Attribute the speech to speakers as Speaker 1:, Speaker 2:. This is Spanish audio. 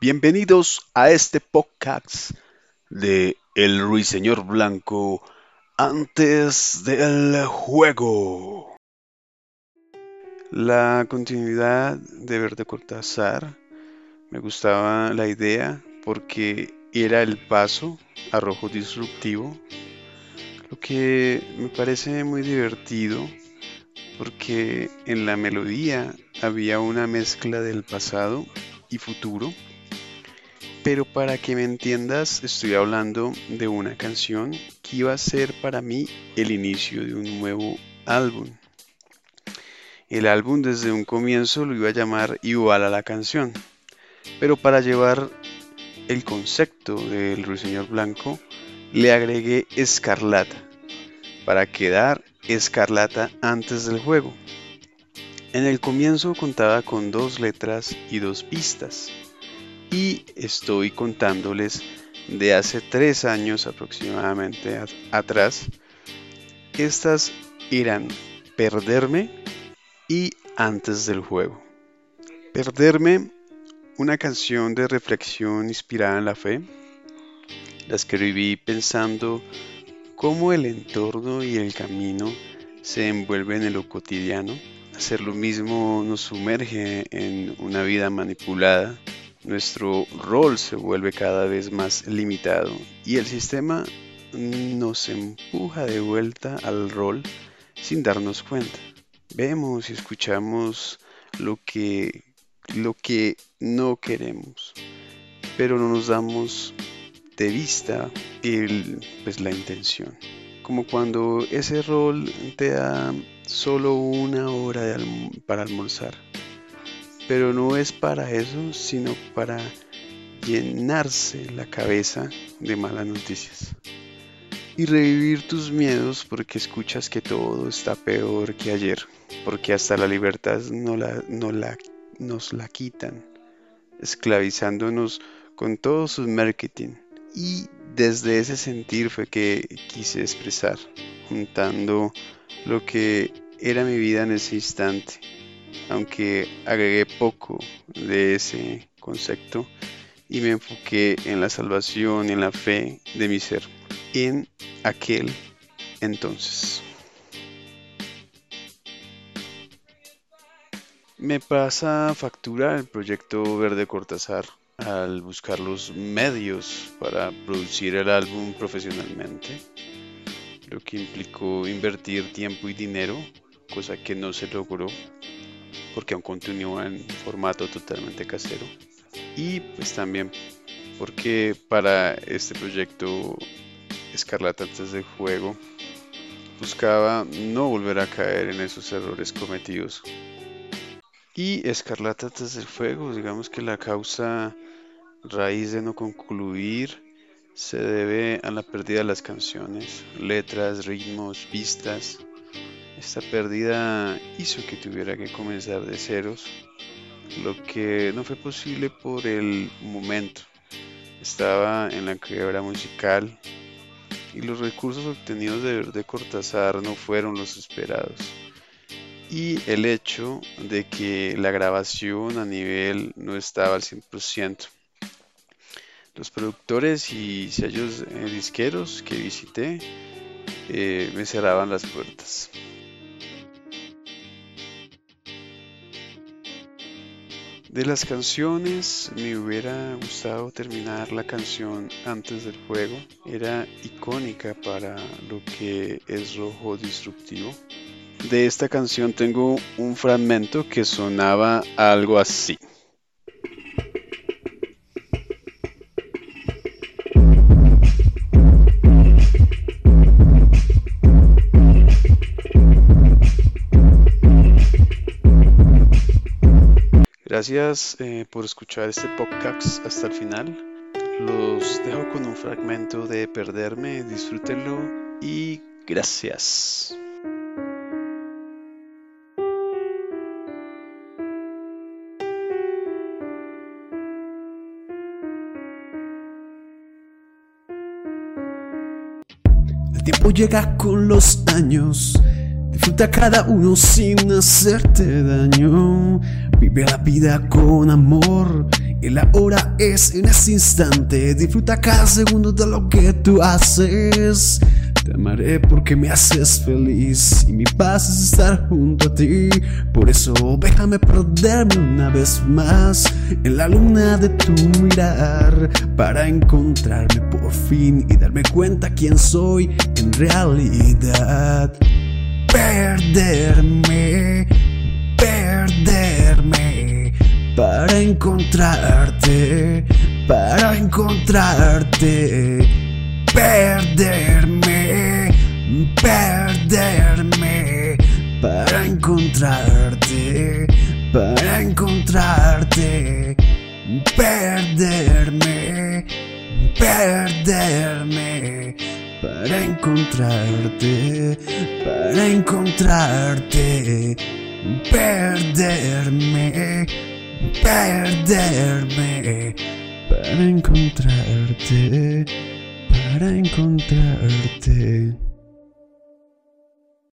Speaker 1: Bienvenidos a este podcast de El Ruiseñor Blanco antes del juego. La continuidad de Verde Cortázar me gustaba la idea porque era el paso a rojo disruptivo, lo que me parece muy divertido porque en la melodía había una mezcla del pasado y futuro. Pero para que me entiendas, estoy hablando de una canción que iba a ser para mí el inicio de un nuevo álbum. El álbum desde un comienzo lo iba a llamar igual a la canción. Pero para llevar el concepto del Ruiseñor Blanco, le agregué Escarlata, para quedar Escarlata antes del juego. En el comienzo contaba con dos letras y dos pistas. Y estoy contándoles de hace tres años aproximadamente atrás. Estas eran Perderme y Antes del juego. Perderme, una canción de reflexión inspirada en la fe. La escribí pensando cómo el entorno y el camino se envuelven en lo cotidiano Hacer lo mismo nos sumerge en una vida manipulada. Nuestro rol se vuelve cada vez más limitado y el sistema nos empuja de vuelta al rol sin darnos cuenta. Vemos y escuchamos lo que, lo que no queremos, pero no nos damos de vista el, pues, la intención. Como cuando ese rol te da solo una hora para almorzar. Pero no es para eso, sino para llenarse la cabeza de malas noticias. Y revivir tus miedos porque escuchas que todo está peor que ayer, porque hasta la libertad no la, no la, nos la quitan, esclavizándonos con todo su marketing. Y desde ese sentir fue que quise expresar, juntando lo que era mi vida en ese instante, aunque agregué poco de ese concepto y me enfoqué en la salvación y en la fe de mi ser, en aquel entonces. Me pasa factura el proyecto Verde Cortázar al buscar los medios para producir el álbum profesionalmente lo que implicó invertir tiempo y dinero, cosa que no se logró porque aún continúa en formato totalmente casero. Y pues también porque para este proyecto Escarlata antes del juego buscaba no volver a caer en esos errores cometidos. Y Escarlata antes del fuego, digamos que la causa raíz de no concluir se debe a la pérdida de las canciones, letras, ritmos, pistas. Esta pérdida hizo que tuviera que comenzar de ceros, lo que no fue posible por el momento. Estaba en la quiebra musical y los recursos obtenidos de Verde Cortázar no fueron los esperados. Y el hecho de que la grabación a nivel no estaba al 100%. Los productores y sellos eh, disqueros que visité eh, me cerraban las puertas. De las canciones me hubiera gustado terminar la canción antes del juego. Era icónica para lo que es rojo disruptivo. De esta canción tengo un fragmento que sonaba algo así. Gracias eh, por escuchar este podcast hasta el final. Los dejo con un fragmento de Perderme, disfrútenlo y gracias.
Speaker 2: El tiempo llega con los años Disfruta cada uno sin hacerte daño. Vive la vida con amor y la hora es en ese instante. Disfruta cada segundo de lo que tú haces. Te amaré porque me haces feliz y mi paz es estar junto a ti. Por eso déjame perderme una vez más en la luna de tu mirar para encontrarme por fin y darme cuenta quién soy en realidad. Perderme, perderme para encontrarte, para encontrarte, perderme perderme para encontrarte, para encontrarte, perderme, perderme para encontrarte, para encontrarte, perderme, perderme para encontrarte, para encontrarte.